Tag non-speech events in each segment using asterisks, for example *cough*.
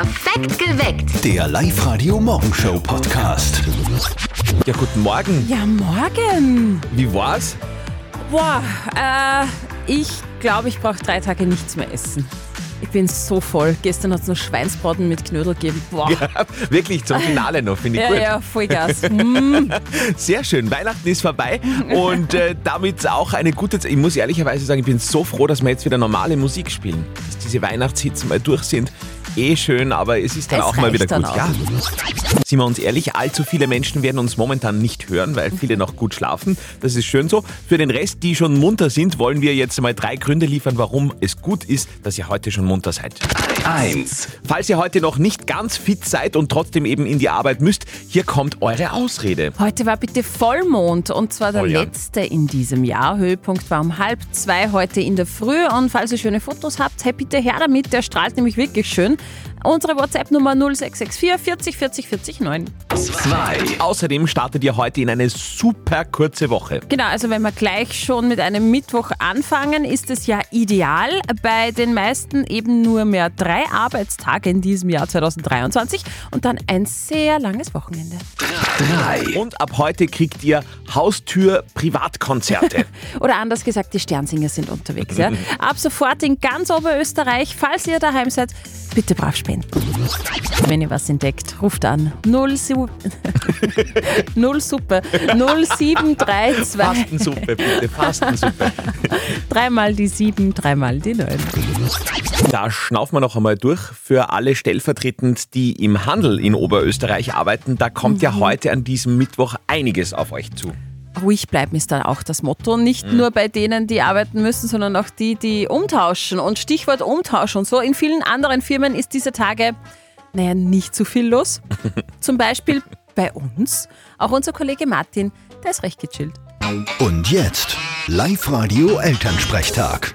Perfekt geweckt. Der Live-Radio-Morgenshow-Podcast. Ja, guten Morgen. Ja, morgen. Wie war's? Boah, äh, ich glaube, ich brauche drei Tage nichts mehr essen. Ich bin so voll. Gestern hat es noch Schweinsbraten mit Knödel gegeben. Boah. *laughs* Ja, wirklich zum Finale noch, finde ich Ja, gut. ja, Vollgas. *laughs* Mm. Sehr schön. Weihnachten ist vorbei und äh, damit auch eine gute Zeit. Ich muss ehrlicherweise sagen, ich bin so froh, dass wir jetzt wieder normale Musik spielen. Dass diese Weihnachtshits mal durch sind. Eh schön, aber es ist dann Es auch mal wieder gut. auch. Ja. Sind wir uns ehrlich, allzu viele Menschen werden uns momentan nicht hören, weil viele noch gut schlafen. Das ist schön so. Für den Rest, die schon munter sind, wollen wir jetzt mal drei Gründe liefern, warum es gut ist, dass ihr heute schon munter seid. 1. Falls ihr heute noch nicht ganz fit seid und trotzdem eben in die Arbeit müsst, hier kommt eure Ausrede. Heute war bitte Vollmond und zwar der Oh ja. letzte in diesem Jahr. Höhepunkt war um halb zwei heute in der Früh und falls ihr schöne Fotos habt, hey, bitte her damit, der strahlt nämlich wirklich schön. Unsere WhatsApp-Nummer 0664 40 40 40 9. 2. Außerdem startet ihr heute in eine super kurze Woche. Genau, also wenn wir gleich schon mit einem Mittwoch anfangen, ist es ja ideal. Bei den meisten eben nur mehr drei Arbeitstage in diesem Jahr 2023 und dann ein sehr langes Wochenende. 3. Und ab heute kriegt ihr Haustür-Privatkonzerte. *laughs* Oder anders gesagt, die Sternsinger sind unterwegs. Ja? *laughs* Ab sofort in ganz Oberösterreich, falls ihr daheim seid, bitte brav spenden. Wenn ihr was entdeckt, ruft an 0, Su- *laughs* 0 Suppe 0732 Fastensuppe, bitte, Fastensuppe. *laughs* dreimal die 7, dreimal die 9. Da schnaufen wir noch einmal durch. Für alle stellvertretend, die im Handel in Oberösterreich arbeiten, da kommt ja heute an diesem Mittwoch einiges auf euch zu. Ruhig bleiben ist dann auch das Motto. Nicht nur bei denen, die arbeiten müssen, sondern auch die, die umtauschen. Und Stichwort Umtausch und so. In vielen anderen Firmen ist diese Tage, naja, nicht so viel los. *laughs* Zum Beispiel bei uns. Auch unser Kollege Martin, der ist recht gechillt. Und jetzt Live-Radio Elternsprechtag.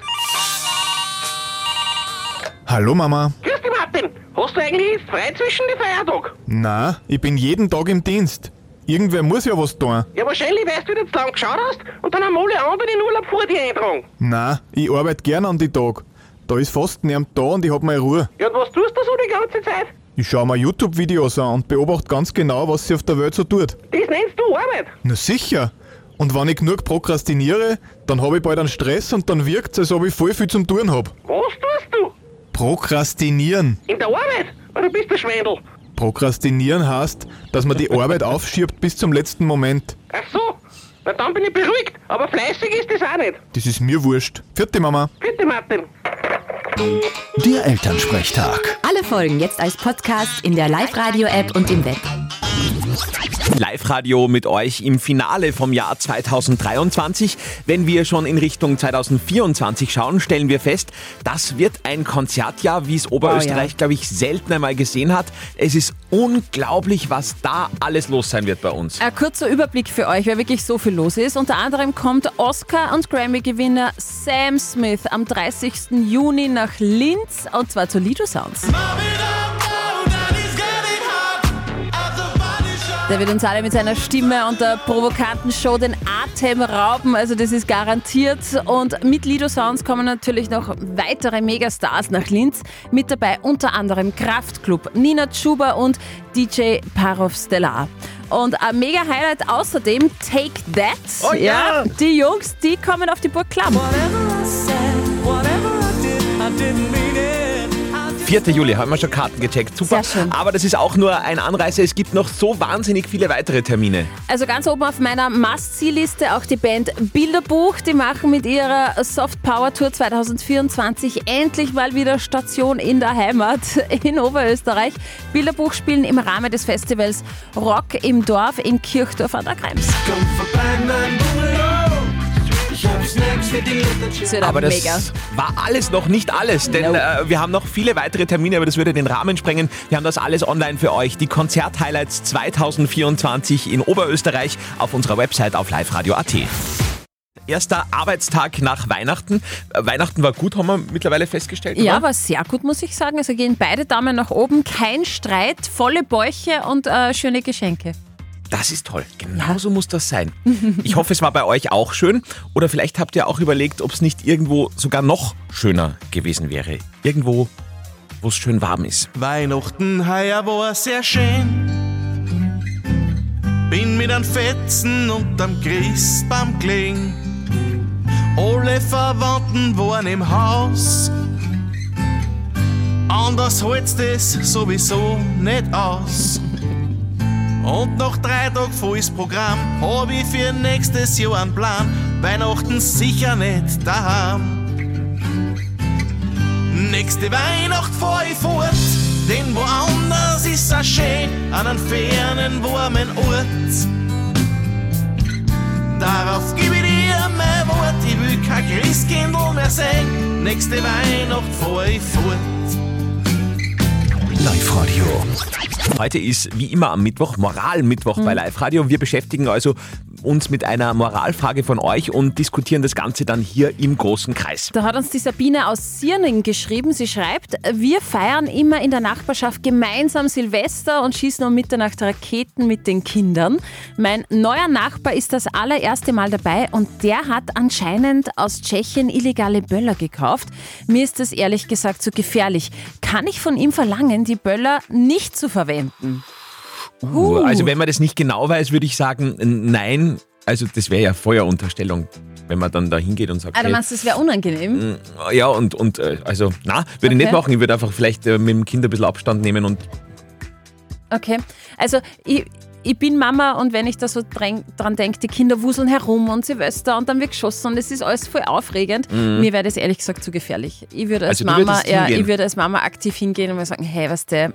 Hallo Mama. Grüß dich, Martin. Hast du eigentlich frei zwischen die Feiertagen? Na, ich bin jeden Tag im Dienst. Irgendwer muss ja was tun. Ja, wahrscheinlich, weil du wieder zu lang geschaut hast und dann haben alle anderen in Urlaub vor dir eintragen. Na, ich arbeite gern an die Tag. Da ist fast niemand da und ich hab meine Ruhe. Ja, und was tust du so die ganze Zeit? Ich schaue mir YouTube-Videos an und beobachte ganz genau, was sich auf der Welt so tut. Das nennst du Arbeit. Na sicher. Und wenn ich genug prokrastiniere, dann habe ich bald einen Stress und dann wirkt's, als ob ich voll viel zum tun hab. Was tust du? Prokrastinieren. In der Arbeit? Oder bist du Schwendel? Prokrastinieren heißt, dass man die Arbeit *laughs* aufschiebt bis zum letzten Moment. Ach so. Na, dann bin ich beruhigt. Aber fleißig ist das auch nicht. Das ist mir wurscht. Vierte Mama. Bitte, Martin. Der Elternsprechtag. Alle Folgen jetzt als Podcast in der Live-Radio-App und im Web. Live-Radio mit euch im Finale vom Jahr 2023. Wenn wir schon in Richtung 2024 schauen, stellen wir fest, das wird ein Konzertjahr, wie es Oberösterreich, glaube ich, selten einmal gesehen hat. Es ist unglaublich, was da alles los sein wird bei uns. Ein kurzer Überblick für euch, weil wirklich so viel los ist. Unter anderem kommt Oscar- und Grammy-Gewinner Sam Smith am 30. Juni nach Linz und zwar zu Lido Sounds. Der wird uns alle mit seiner Stimme und der provokanten Show den Atem rauben, also das ist garantiert. Und mit Lido Sounds kommen natürlich noch weitere Megastars nach Linz. Mit dabei unter anderem Kraftklub, Nina Chuba und DJ Parov Stellar. Und ein mega Highlight außerdem Take That. Oh ja! Die Jungs, die kommen auf die Burg Klamm. 4. Juli haben wir schon Karten gecheckt. Super. Sehr schön. Aber das ist auch nur ein Anreißer. Es gibt noch so wahnsinnig viele weitere Termine. Also ganz oben auf meiner Must-See-Liste auch die Band Bilderbuch. Die machen mit ihrer Soft Power Tour 2024 endlich mal wieder Station in der Heimat *laughs* in Oberösterreich. Bilderbuch spielen im Rahmen des Festivals Rock im Dorf in Kirchdorf an der Krems. Das wird Aber aber das mega. war alles noch nicht alles, denn No. äh, wir haben noch viele weitere Termine, aber das würde den Rahmen sprengen. Wir haben das alles online für euch. Die Konzerthighlights 2024 in Oberösterreich auf unserer Website auf liveradio.at. Erster Arbeitstag nach Weihnachten. Äh, Weihnachten war gut, haben wir mittlerweile festgestellt. Ja, oder? war sehr gut, muss ich sagen. Also gehen beide Daumen nach oben, kein Streit, volle Bäuche und äh, schöne Geschenke. Das ist toll. Genau so muss das sein. Ich hoffe, es war bei euch auch schön. Oder vielleicht habt ihr auch überlegt, ob es nicht irgendwo sogar noch schöner gewesen wäre. Irgendwo, wo es schön warm ist. Weihnachten heuer war sehr schön. Bin mit einem Fetzen unterm Christbaum gelegen. Alle Verwandten waren im Haus. Anders hält's das sowieso nicht aus. Und nach drei Tagen volles Programm hab ich für nächstes Jahr einen Plan. Weihnachten sicher nicht daheim. Nächste Weihnacht fahr ich fort, denn woanders ist es schön, an einem fernen, warmen Ort. Darauf gebe ich dir mein Wort, ich will kein Christkindl mehr sehen. Nächste Weihnacht fahr ich fort. Live-Radio. Heute ist wie immer am Mittwoch Moralmittwoch bei Live Radio. Wir beschäftigen also uns mit einer Moralfrage von euch und diskutieren das Ganze dann hier im großen Kreis. Da hat uns die Sabine aus Sierning geschrieben. Sie schreibt, wir feiern immer in der Nachbarschaft gemeinsam Silvester und schießen um Mitternacht Raketen mit den Kindern. Mein neuer Nachbar ist das allererste Mal dabei und der hat anscheinend aus Tschechien illegale Böller gekauft. Mir ist das ehrlich gesagt zu gefährlich. Kann ich von ihm verlangen, die Böller nicht zu verwenden? Uh, Also wenn man das nicht genau weiß, würde ich sagen, nein. Also das wäre ja Feuerunterstellung, wenn man dann da hingeht und sagt, Ah, du hey, meinst, das wäre unangenehm? ja und, und äh, also na, würde ich nicht Okay. machen. Ich würde einfach vielleicht äh, mit dem Kind ein bisschen Abstand nehmen und Okay, also ich, ich bin Mama und wenn ich da so dran denke, die Kinder wuseln herum und Silvester und dann wird geschossen und es ist alles voll aufregend. Mir wäre das ehrlich gesagt zu gefährlich. Ich würde als Mhm. Also Mama, ja, ich würde als Mama aktiv hingehen und mir sagen, hey, was der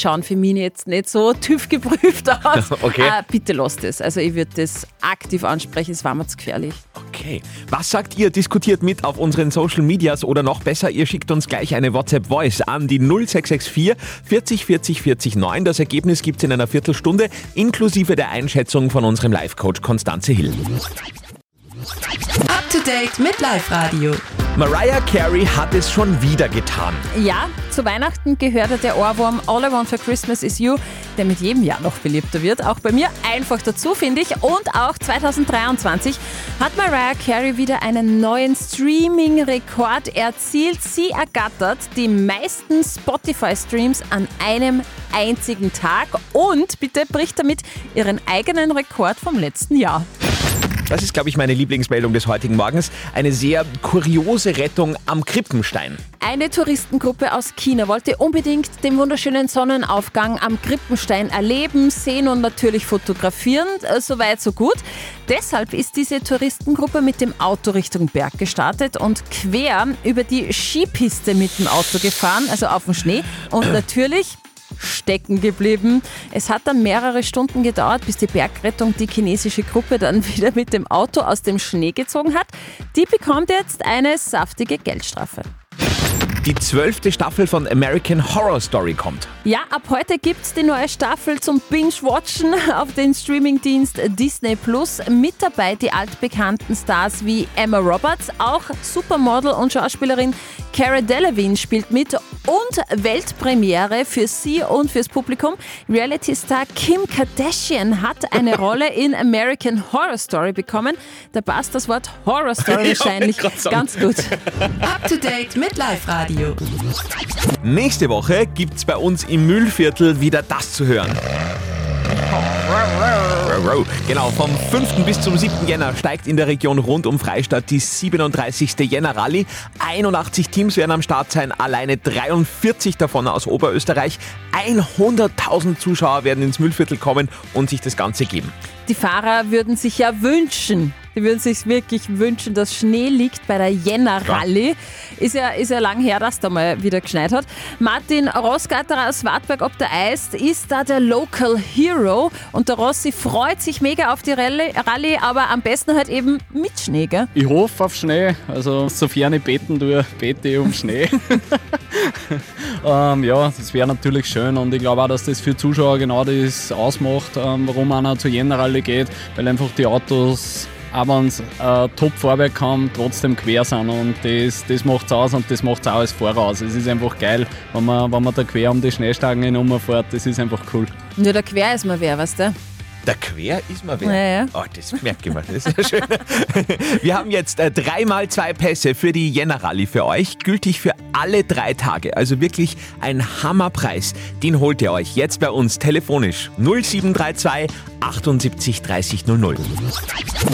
schauen für mich jetzt nicht so *laughs* TÜV geprüft aus. *laughs* Okay. Äh, bitte lasst es. Also ich würde das aktiv ansprechen, es war mir zu gefährlich. Okay. Was sagt ihr? Diskutiert mit auf unseren Social Medias oder noch besser, ihr schickt uns gleich eine WhatsApp-Voice an die 0664 40 40 40 9. Das Ergebnis gibt's in einer Viertelstunde, inklusive der Einschätzung von unserem Live-Coach Konstanze Hill. Up to date mit Live Radio. Mariah Carey hat es schon wieder getan. Ja, zu Weihnachten gehörte der Ohrwurm All I Want for Christmas is You, der mit jedem Jahr noch beliebter wird. Auch bei mir einfach dazu, finde ich. Und auch 2023 hat Mariah Carey wieder einen neuen Streaming-Rekord erzielt. Sie ergattert die meisten Spotify-Streams an einem einzigen Tag und bitte bricht damit ihren eigenen Rekord vom letzten Jahr. Das ist, glaube ich, meine Lieblingsmeldung des heutigen Morgens. Eine sehr kuriose Rettung am Krippenstein. Eine Touristengruppe aus China wollte unbedingt den wunderschönen Sonnenaufgang am Krippenstein erleben, sehen und natürlich fotografieren. Äh, Soweit, so gut. Deshalb ist diese Touristengruppe mit dem Auto Richtung Berg gestartet und quer über die Skipiste mit dem Auto gefahren, also auf dem Schnee. Und *clears throat* natürlich stecken geblieben. Es hat dann mehrere Stunden gedauert, bis die Bergrettung die chinesische Gruppe dann *laughs* wieder mit dem Auto aus dem Schnee gezogen hat. Die bekommt jetzt eine saftige Geldstrafe. Die zwölfte Staffel von American Horror Story kommt. Ja, ab heute gibt's die neue Staffel zum Binge-Watchen *laughs* auf den Streamingdienst Disney Plus. Mit dabei die altbekannten Stars wie Emma Roberts, auch Supermodel und Schauspielerin Cara Delevingne spielt mit und Weltpremiere für sie und fürs Publikum. Reality-Star Kim Kardashian hat eine *laughs* Rolle in American Horror Story bekommen. Da passt das Wort Horror Story *laughs* wahrscheinlich ganz gut. Up to date mit Live Radio. Nächste Woche gibt's bei uns im Mühlviertel wieder das zu hören. Genau, vom 5. bis zum 7. Jänner steigt in der Region rund um Freistadt die 37. Jänner Rallye. 81 Teams werden am Start sein, alleine 43 davon aus Oberösterreich. 100.000 Zuschauer werden ins Mühlviertel kommen und sich das Ganze geben. Die Fahrer würden sich ja wünschen, die würden sich wirklich wünschen, dass Schnee liegt bei der Jänner Rallye. Ist ja, ist ja lang her, dass da mal wieder geschneit hat. Martin Rossgatterer aus Wartberg ob der Eis ist da der Local Hero und der Rossi freut sich mega auf die Rallye, Rallye aber am besten halt eben mit Schnee, gell? Ich hoffe auf Schnee, also sofern ich beten tue, bete ich um Schnee. *laughs* ähm, ja, das wäre natürlich schön und ich glaube auch, dass das für Zuschauer genau das ausmacht, ähm, warum einer zur Jänner-Rallye geht, weil einfach die Autos, auch wenn es äh, top vorwärts trotzdem quer sind und das, das macht es aus und das macht es auch als Fahrer aus. Es ist einfach geil, wenn man, wenn man da quer um die Schneestangen herumfährt, das ist einfach cool. Nur der Quer ist mal wer, weißt du? Der Quer ist mal wer. Ja, ja. Oh, das merke ich mir. Das ist ja schön. *laughs* Wir haben jetzt äh, dreimal zwei Pässe für die Jänner-Rallye für euch. Gültig für alle drei Tage. Also wirklich ein Hammerpreis. Den holt ihr euch jetzt bei uns telefonisch. 0732 78 30 00.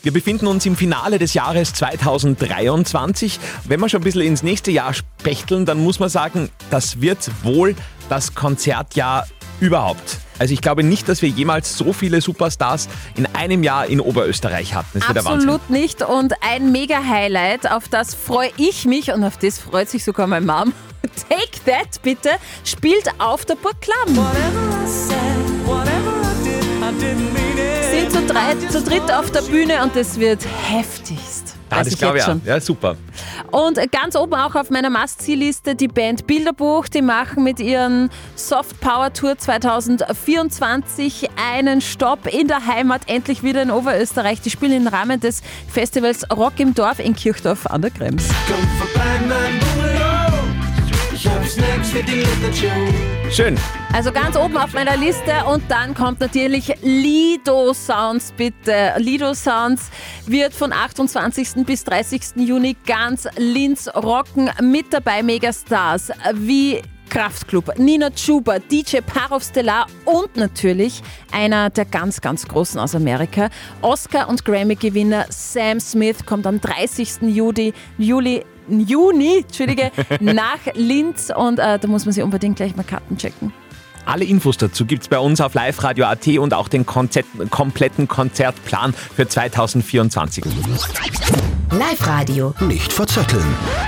Wir befinden uns im Finale des Jahres 2023. Wenn wir schon ein bisschen ins nächste Jahr spechteln, dann muss man sagen, das wird wohl das Konzertjahr überhaupt. Also ich glaube nicht, dass wir jemals so viele Superstars in einem Jahr in Oberösterreich hatten. Das. Absolut nicht. Und ein Mega-Highlight, auf das freue ich mich und auf das freut sich sogar meine Mom. *laughs* Take That, bitte, spielt auf der Burg Klamm. Sind zu, drei, zu dritt auf der Bühne und das wird heftigst. Weiß das ich glaube ich jetzt auch. schon. Ja, super. Und ganz oben auch auf meiner Must-See-Liste die Band Bilderbuch. Die machen mit ihren Soft Power Tour 2024 einen Stopp in der Heimat, endlich wieder in Oberösterreich. Die spielen im Rahmen des Festivals Rock im Dorf in Kirchdorf an der Krems. Schön. Also ganz oben auf meiner Liste und dann kommt natürlich Lido Sounds bitte. Lido Sounds wird von 28. bis 30. Juni ganz Linz rocken. Mit dabei Megastars wie Kraftklub, Nina Chuba, DJ Parov Stellar und natürlich einer der ganz, ganz Großen aus Amerika. Oscar- und Grammy-Gewinner Sam Smith kommt am 30. Juli, Juli Juni, Entschuldige, *laughs* nach Linz und äh, da muss man sich unbedingt gleich mal Karten checken. Alle Infos dazu gibt's bei uns auf liveradio.at und auch den Konzert, kompletten Konzertplan für 2024. Live-Radio. Nicht verzetteln.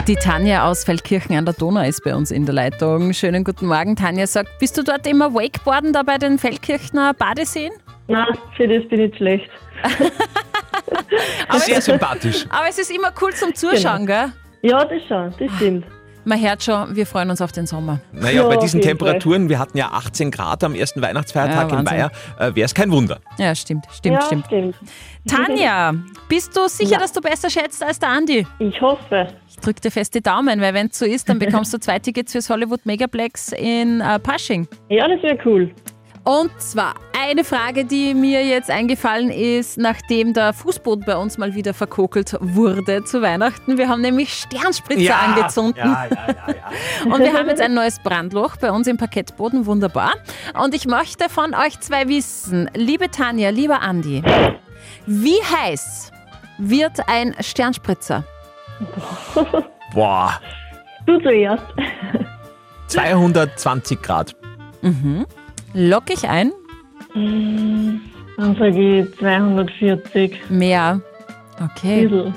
Die Tanja aus Feldkirchen an der Donau ist bei uns in der Leitung. Schönen guten Morgen. Tanja sagt, bist du dort immer Wakeboarden da bei den Feldkirchner Badeseen? Nein, für das bin ich schlecht. *laughs* Sehr sympathisch. Aber es ist immer cool zum Zuschauen, gell? Ja, das schon, das stimmt. Man hört schon, wir freuen uns auf den Sommer. Naja, Ja, bei auf diesen jeden Temperaturen, wir hatten ja 18 Grad am ersten Weihnachtsfeiertag Ja, in Wahnsinn. Weiher, äh, wäre es kein Wunder. Ja, stimmt, stimmt, ja, stimmt. stimmt. Tanja, bist du sicher, Ja. dass du besser schätzt als der Andi? Ich hoffe. Ich drück dir fest die Daumen, weil wenn es so ist, dann *laughs* bekommst du zwei Tickets fürs Hollywood Megaplex in äh, Pasching. Ja, das wäre cool. Und zwar eine Frage, die mir jetzt eingefallen ist, nachdem der Fußboden bei uns mal wieder verkokelt wurde zu Weihnachten. Wir haben nämlich Sternspritzer angezündet. *laughs* Und wir haben jetzt ein neues Brandloch bei uns im Parkettboden. Wunderbar. Und ich möchte von euch zwei wissen, liebe Tanja, lieber Andi, wie heiß wird ein Sternspritzer? *laughs* Boah, Du zuerst. 220 Grad. Lock ich ein? Dann sage ich 240. Mehr. Okay.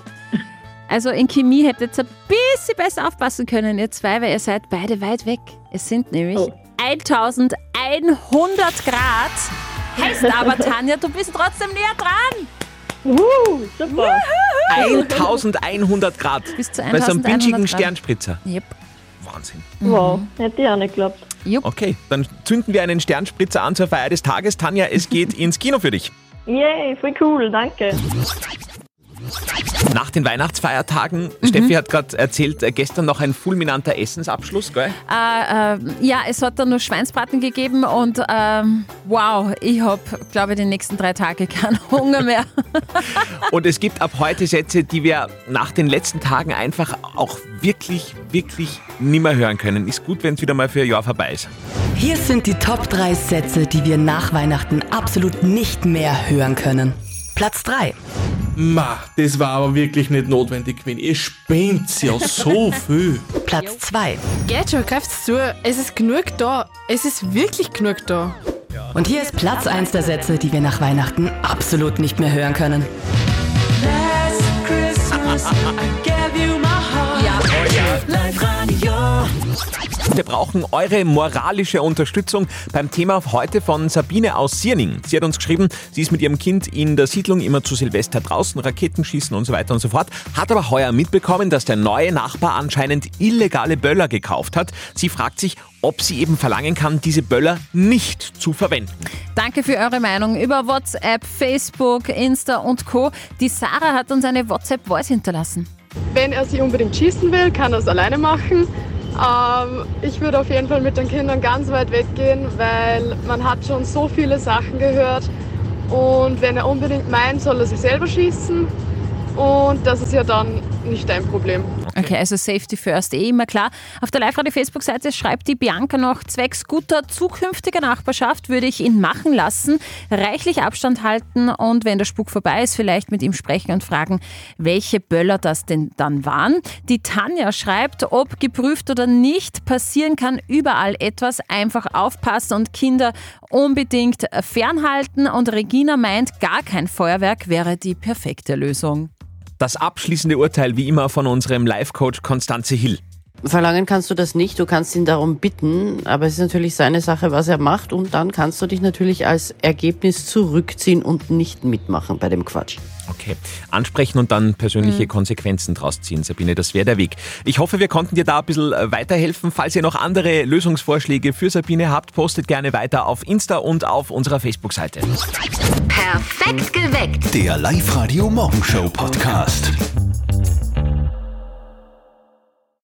Also in Chemie hättet ihr ein bisschen besser aufpassen können, ihr zwei, weil ihr seid beide weit weg. Es sind nämlich Oh. 1100 Grad. Heißt aber, *laughs* Tanja, du bist trotzdem näher dran. Uh, super. 1100 Grad. Bis zu Bei so einem 1100 winzigen Grad. Sternspritzer. Yep. Wahnsinn. Wow, hätte ich auch nicht geglaubt. Okay, dann zünden wir einen Sternspritzer an zur Feier des Tages. Tanja, es geht ins Kino für dich. Yay, voll cool, danke. Nach den Weihnachtsfeiertagen, Steffi hat gerade erzählt, äh, gestern noch ein fulminanter Essensabschluss, gell? Äh, äh, ja, es hat dann nur Schweinsbraten gegeben und ähm, wow, ich habe, glaube ich, die nächsten drei Tage *laughs* keinen Hunger mehr. *laughs* Und es gibt ab heute Sätze, die wir nach den letzten Tagen einfach auch wirklich, wirklich nimmer hören können. Ist gut, wenn es wieder mal für ein Jahr vorbei ist. Hier sind die Top 3 Sätze, die wir nach Weihnachten absolut nicht mehr hören können. Platz 3. Ma, das war aber wirklich nicht notwendig gewesen. Ihr spinnt ja so viel. Platz 2. Geht schon, greift's zu. Es ist genug da. Es ist wirklich genug da. Und hier ist Platz 1 der Sätze, die wir nach Weihnachten absolut nicht mehr hören können. Wir brauchen eure moralische Unterstützung beim Thema heute von Sabine aus Sierning. Sie hat uns geschrieben, sie ist mit ihrem Kind in der Siedlung immer zu Silvester draußen, Raketen schießen und so weiter und so fort, hat aber heuer mitbekommen, dass der neue Nachbar anscheinend illegale Böller gekauft hat. Sie fragt sich, ob sie eben verlangen kann, diese Böller nicht zu verwenden. Danke für eure Meinung über WhatsApp, Facebook, Insta und Co. Die Sarah hat uns eine WhatsApp-Voice hinterlassen. Wenn er sich unbedingt schießen will, kann er es alleine machen. Ähm, ich würde auf jeden Fall mit den Kindern ganz weit weggehen, weil man hat schon so viele Sachen gehört Und wenn er unbedingt meint, soll er sich selber schießen. Und das ist ja dann nicht dein Problem. Okay, also Safety First, eh immer klar. Auf der Live-Radio-Facebook-Seite schreibt die Bianca noch, zwecks guter zukünftiger Nachbarschaft würde ich ihn machen lassen, reichlich Abstand halten und wenn der Spuk vorbei ist, vielleicht mit ihm sprechen und fragen, welche Böller das denn dann waren. Die Tanja schreibt, ob geprüft oder nicht, passieren kann überall etwas, einfach aufpassen und Kinder unbedingt fernhalten und Regina meint, gar kein Feuerwerk wäre die perfekte Lösung. Das abschließende Urteil wie immer von unserem Live-Coach Konstanze Hill. Verlangen kannst du das nicht, du kannst ihn darum bitten, aber es ist natürlich seine Sache, was er macht und dann kannst du dich natürlich als Ergebnis zurückziehen und nicht mitmachen bei dem Quatsch. Okay, ansprechen und dann persönliche Konsequenzen draus ziehen, Sabine, das wäre der Weg. Ich hoffe, wir konnten dir da ein bisschen äh, weiterhelfen. Falls ihr noch andere Lösungsvorschläge für Sabine habt, postet gerne weiter auf Insta und auf unserer Facebook-Seite. Perfekt geweckt. Der Live-Radio Morgenshow Podcast.